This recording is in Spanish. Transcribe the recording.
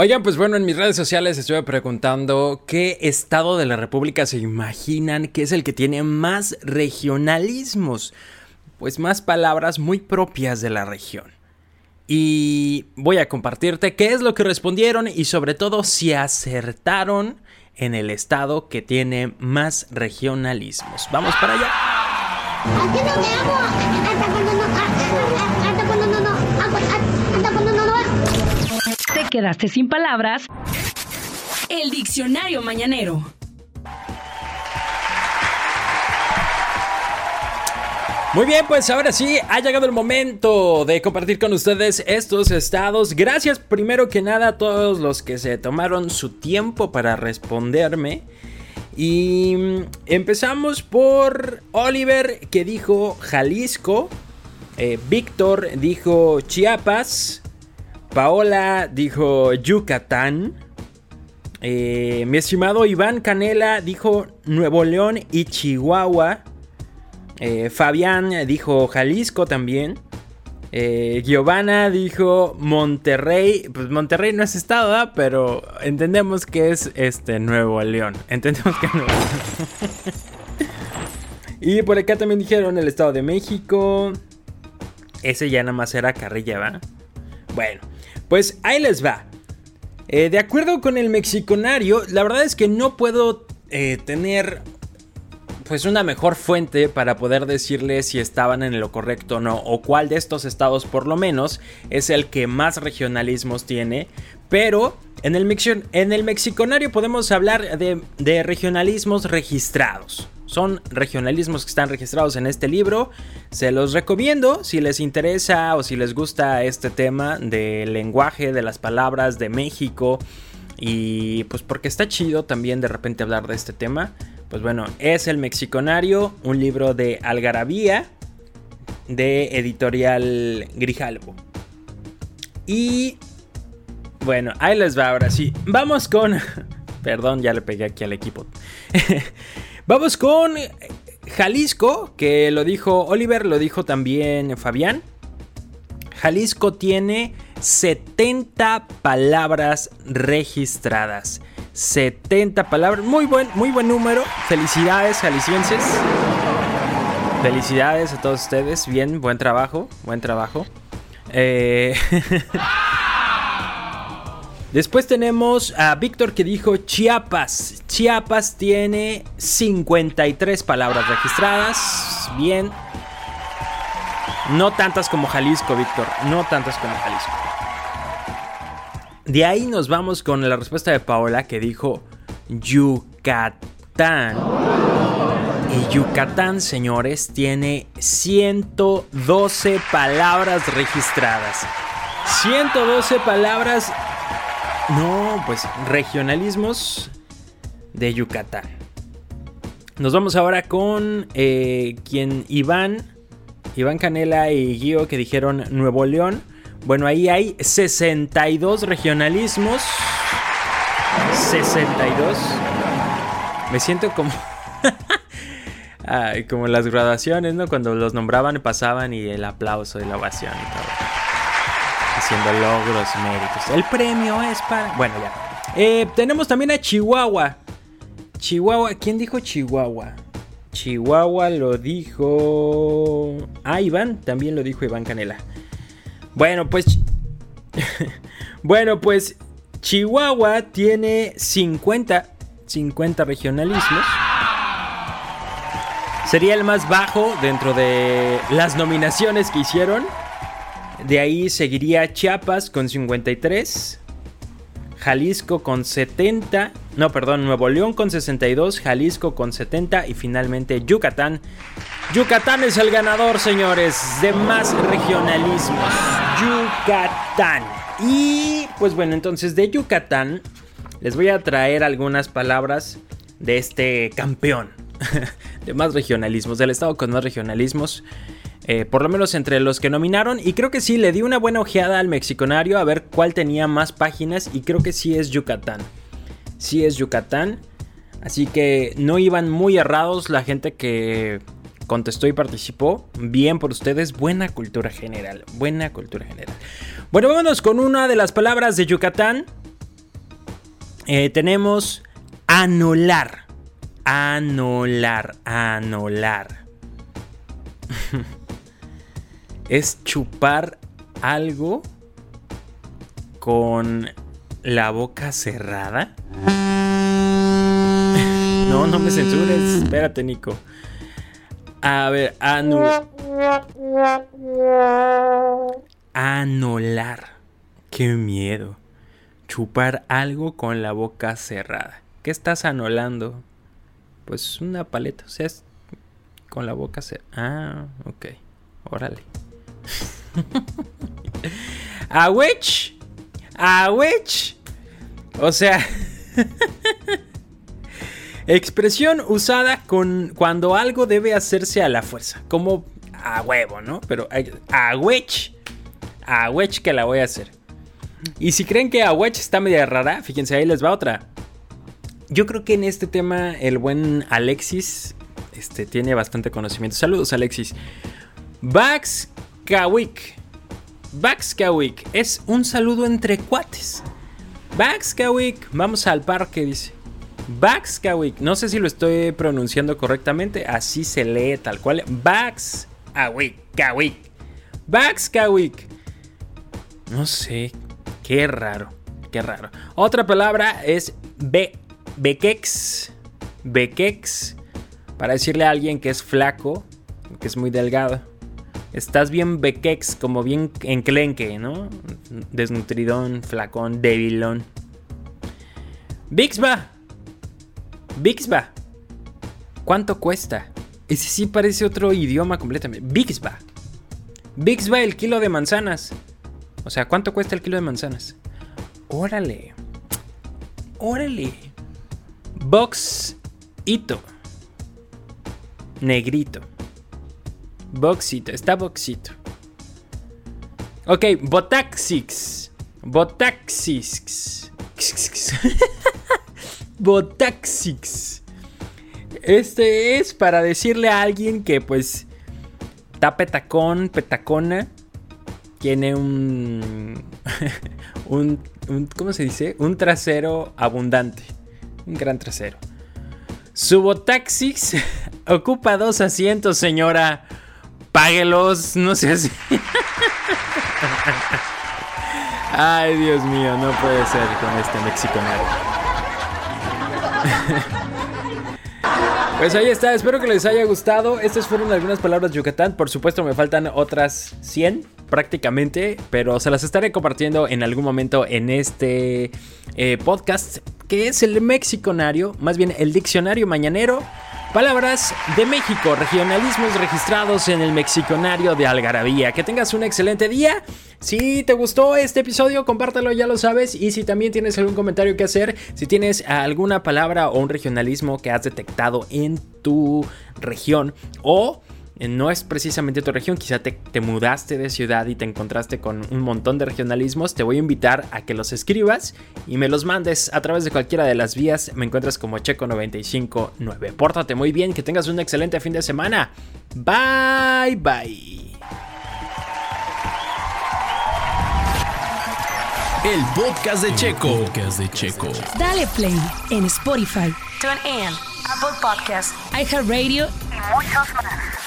Oigan, pues bueno, en mis redes sociales estuve preguntando qué estado de la República se imaginan que es el que tiene más regionalismos, pues más palabras muy propias de la región. Y voy a compartirte qué es lo que respondieron y sobre todo si acertaron en el estado que tiene más regionalismos. Vamos para allá. Quedaste sin palabras, el diccionario mañanero. Muy bien, pues ahora sí ha llegado el momento de compartir con ustedes estos estados. Gracias primero que nada a todos los que se tomaron su tiempo para responderme. Y mm, empezamos por Oliver que dijo Jalisco, eh, Víctor dijo Chiapas, Paola dijo Yucatán. Eh, mi estimado Iván Canela dijo Nuevo León y Chihuahua. Eh, Fabián dijo Jalisco también. Eh, Giovanna dijo Monterrey. Pues Monterrey no es estado, pero entendemos que es este Nuevo León. Entendemos que Nuevo León. y por acá también dijeron el Estado de México. Ese ya nada más era carrilla, ¿va? Bueno. Pues ahí les va. Eh, de acuerdo con el mexiconario, la verdad es que no puedo eh, tener pues una mejor fuente para poder decirles si estaban en lo correcto o no, o cuál de estos estados por lo menos es el que más regionalismos tiene, pero en el, en el mexiconario podemos hablar de regionalismos registrados. Son regionalismos que están registrados en este libro. Se los recomiendo si les interesa o si les gusta este tema del lenguaje, de las palabras de México. Y pues porque está chido también de repente hablar de este tema. Pues bueno, es El Mexiconario, un libro de Algarabía de editorial Grijalvo. Y bueno, ahí les va ahora sí. Vamos con... Perdón, ya le pegué aquí al equipo. Vamos con Jalisco, que lo dijo Oliver, lo dijo también Fabián. Jalisco tiene 70 palabras registradas. 70 palabras, muy buen, muy buen número. Felicidades, jaliscienses. Felicidades a todos ustedes. Bien, buen trabajo, buen trabajo. Eh... Después tenemos a Víctor que dijo Chiapas. Chiapas tiene 53 palabras registradas. Bien. No tantas como Jalisco, Víctor. No tantas como Jalisco. De ahí nos vamos con la respuesta de Paola que dijo Yucatán. Y Yucatán, señores, tiene 112 palabras registradas. 112 palabras no, pues regionalismos de Yucatán. Nos vamos ahora con eh, quien Iván, Iván Canela y Guío que dijeron Nuevo León. Bueno, ahí hay 62 regionalismos. 62. Me siento como... como las graduaciones, ¿no? Cuando los nombraban, pasaban y el aplauso y la ovación y todo haciendo logros. El premio es para... Bueno, ya. Eh, tenemos también a Chihuahua. Chihuahua, ¿quién dijo Chihuahua? Chihuahua lo dijo... Ah, Iván, también lo dijo Iván Canela. Bueno, pues... bueno, pues Chihuahua tiene 50, 50 regionalismos. Sería el más bajo dentro de las nominaciones que hicieron. De ahí seguiría Chiapas con 53. Jalisco con 70. No, perdón, Nuevo León con 62. Jalisco con 70. Y finalmente Yucatán. Yucatán es el ganador, señores, de más regionalismos. Yucatán. Y pues bueno, entonces de Yucatán les voy a traer algunas palabras de este campeón de más regionalismos, del estado con más regionalismos. Eh, por lo menos entre los que nominaron. Y creo que sí, le di una buena ojeada al mexiconario a ver cuál tenía más páginas. Y creo que sí es Yucatán. Sí es Yucatán. Así que no iban muy errados la gente que contestó y participó. Bien por ustedes, buena cultura general. Buena cultura general. Bueno, vámonos con una de las palabras de Yucatán. Eh, tenemos anular. Anular, anular. Es chupar algo con la boca cerrada. No, no me censures. Espérate, Nico. A ver, anular. Anular. Qué miedo. Chupar algo con la boca cerrada. ¿Qué estás anulando? Pues una paleta, o sea, es con la boca cerrada. Ah, ok. Órale. ¿A which? ¿A which? O sea... Expresión usada con cuando algo debe hacerse a la fuerza. Como a huevo, ¿no? Pero a which. A which que la voy a hacer. Y si creen que a which está media rara, fíjense, ahí les va otra. Yo creo que en este tema el buen Alexis este, tiene bastante conocimiento. Saludos, Alexis. Bax Kawik. Bax Kawik es un saludo entre cuates. Bax Kawik, vamos al parque, dice. Bax Kawik, no sé si lo estoy pronunciando correctamente, así se lee tal cual. Bax Kawik. Bax Kawik. No sé, qué raro, qué raro. Otra palabra es be Bekex. Bekex. Para decirle a alguien que es flaco, que es muy delgado. Estás bien bekex, como bien enclenque, ¿no? Desnutridón, flacón, debilón. Bixba. Bixba. ¿Cuánto cuesta? Ese sí parece otro idioma completamente. Bixba. Bixba el kilo de manzanas. O sea, ¿cuánto cuesta el kilo de manzanas? Órale. Órale. Boxito. Negrito. Boxito. Está boxito. Ok, Botaxix. Botaxix. Botaxix. Este es para decirle a alguien que pues está petacón, petacona. Tiene un, un, ¿cómo se dice? Un trasero abundante un gran trasero. Subotaxis ocupa dos asientos, señora. Páguelos, no sé así. Ay, Dios mío, no puede ser con este mexicanero. Pues ahí está, espero que les haya gustado. Estas fueron algunas palabras Yucatán. Por supuesto, me faltan otras 100 prácticamente, pero se las estaré compartiendo en algún momento en este eh, podcast que es el Mexiconario, más bien el Diccionario Mañanero. Palabras de México, regionalismos registrados en el Mexiconario de Algarabía. Que tengas un excelente día. Si te gustó este episodio, compártelo, ya lo sabes. Y si también tienes algún comentario que hacer, si tienes alguna palabra o un regionalismo que has detectado en tu región o no es precisamente tu región, quizá te, mudaste de ciudad y te encontraste con un montón de regionalismos, te voy a invitar a que los escribas y me los mandes a través de cualquiera de las vías. Me encuentras como Checo959. Pórtate muy bien, que tengas un excelente fin de semana. Bye bye. El podcast de Checo. podcast de Checo. Dale play en Spotify, TuneIn, Apple Podcasts, iHeartRadio y muchos más.